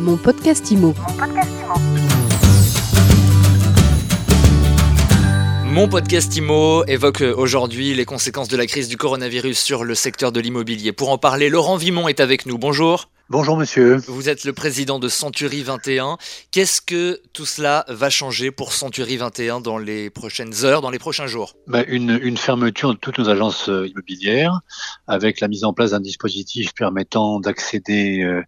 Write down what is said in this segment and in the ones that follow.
Mon podcast IMO. Mon podcast IMO évoque aujourd'hui les conséquences de la crise du coronavirus sur le secteur de l'immobilier. Pour en parler, Laurent Vimon est avec nous. Bonjour. Bonjour monsieur. Vous êtes le président de Century 21. Qu'est-ce que tout cela va changer pour Century 21 dans les prochaines heures, dans les prochains jours? Bah, une, une, fermeture de toutes nos agences euh, immobilières avec la mise en place d'un dispositif permettant d'accéder euh,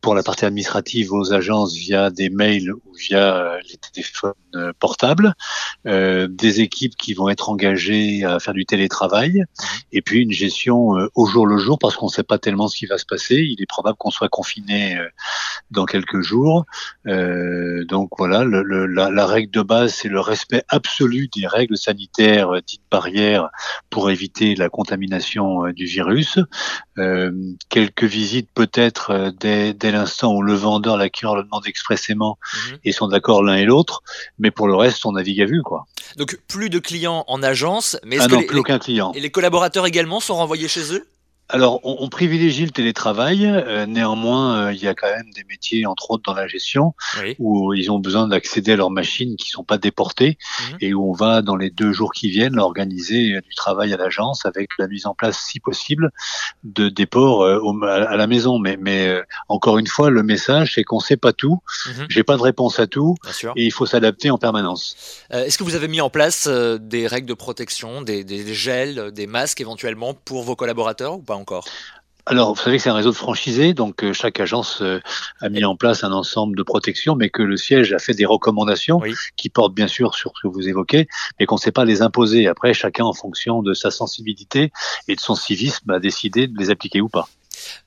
pour la partie administrative aux agences via des mails ou via euh, les téléphones portables, euh, des équipes qui vont être engagées à faire du télétravail mmh. et puis une gestion au jour le jour parce qu'on ne sait pas tellement ce qui va se passer. Il est probable qu'on soit confiné euh, dans quelques jours. Euh, donc voilà, le, la, la, règle de base, c'est le respect absolu des règles sanitaires euh, dites barrières pour éviter la contamination du virus. Euh, quelques visites peut-être dès, dès l'instant où le vendeur, l'acquéreur le demande expressément mhm. et sont d'accord l'un et l'autre, mais pour le reste, on navigue à vue quoi. Donc plus de clients en agence, mais est-ce ah que plus aucun client. Et les collaborateurs également sont renvoyés chez eux? Alors, on, on, privilégie le télétravail. Euh, néanmoins, euh, il y a quand même des métiers, entre autres dans la gestion, où ils ont besoin d'accéder à leurs machines qui sont pas déportées mhm. et où on va, dans les deux jours qui viennent, organiser euh, du travail à l'agence avec la mise en place, si possible, de déport à la maison. Mais, mais encore une fois, le message, c'est qu'on sait pas tout. Mhm. J'ai pas de réponse à tout et il faut s'adapter en permanence. Est-ce que vous avez mis en place des règles de protection, des, des gels, des masques éventuellement pour vos collaborateurs ou pas encore alors, vous savez que c'est un réseau de franchisés, donc euh, chaque agence euh, a mis en place un ensemble de protections, mais que le siège a fait des recommandations qui portent bien sûr sur ce que vous évoquez, mais qu'on ne sait pas les imposer. Après, chacun, en fonction de sa sensibilité et de son civisme, a décidé de les appliquer ou pas.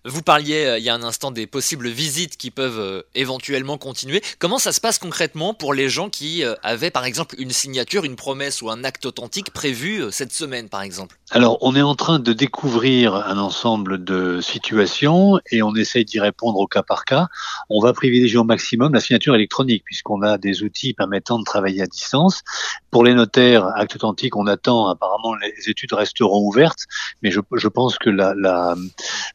Vous parliez euh, il y a un instant des possibles visites qui peuvent euh, éventuellement continuer. Comment ça se passe concrètement pour les gens qui euh, avaient par exemple une signature, une promesse ou un acte authentique prévu cette semaine par exemple? Alors on est en train de découvrir un ensemble de situations et on essaye d'y répondre au cas par cas. On va privilégier au maximum la signature électronique puisqu'on a des outils permettant de travailler à distance. Pour les notaires, acte authentique, on attend apparemment les études resteront ouvertes, mais je, pense que la,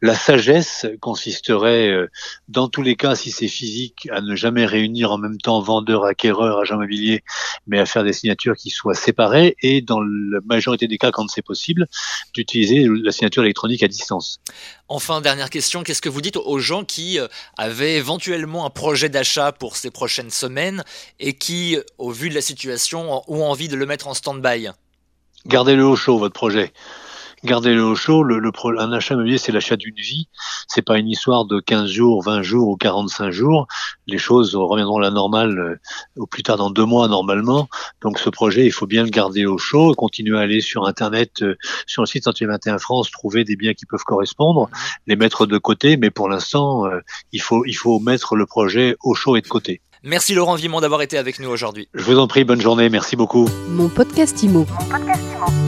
la sagesse consisterait, euh, dans tous les cas, si c'est physique, à ne jamais réunir en même temps vendeur, acquéreur, agent immobilier, mais à faire des signatures qui soient séparées, et dans la majorité des cas, quand c'est possible, d'utiliser la signature électronique à distance. Enfin, dernière question, qu'est-ce que vous dites aux gens qui euh, avaient éventuellement un projet d'achat pour ces prochaines semaines et qui, au vu de la situation, ont envie de le mettre en stand-by? Gardez-le au chaud, votre projet gardez-le au chaud. Le, le, un achat immobilier, c'est l'achat d'une vie. C'est pas une histoire de 15 jours, 20 jours ou 45 jours. Les choses reviendront à la normale euh, au plus tard dans deux mois normalement. Donc ce projet, il faut bien le garder au chaud, continuer à aller sur Internet, euh, sur le site 21 France, trouver des biens qui peuvent correspondre, les mettre de côté. Mais pour l'instant, euh, il faut il faut mettre le projet au chaud et de côté. Merci Laurent Vimon d'avoir été avec nous aujourd'hui. Je vous en prie, bonne journée, merci beaucoup. Mon podcast Imo. Mon podcast Imo.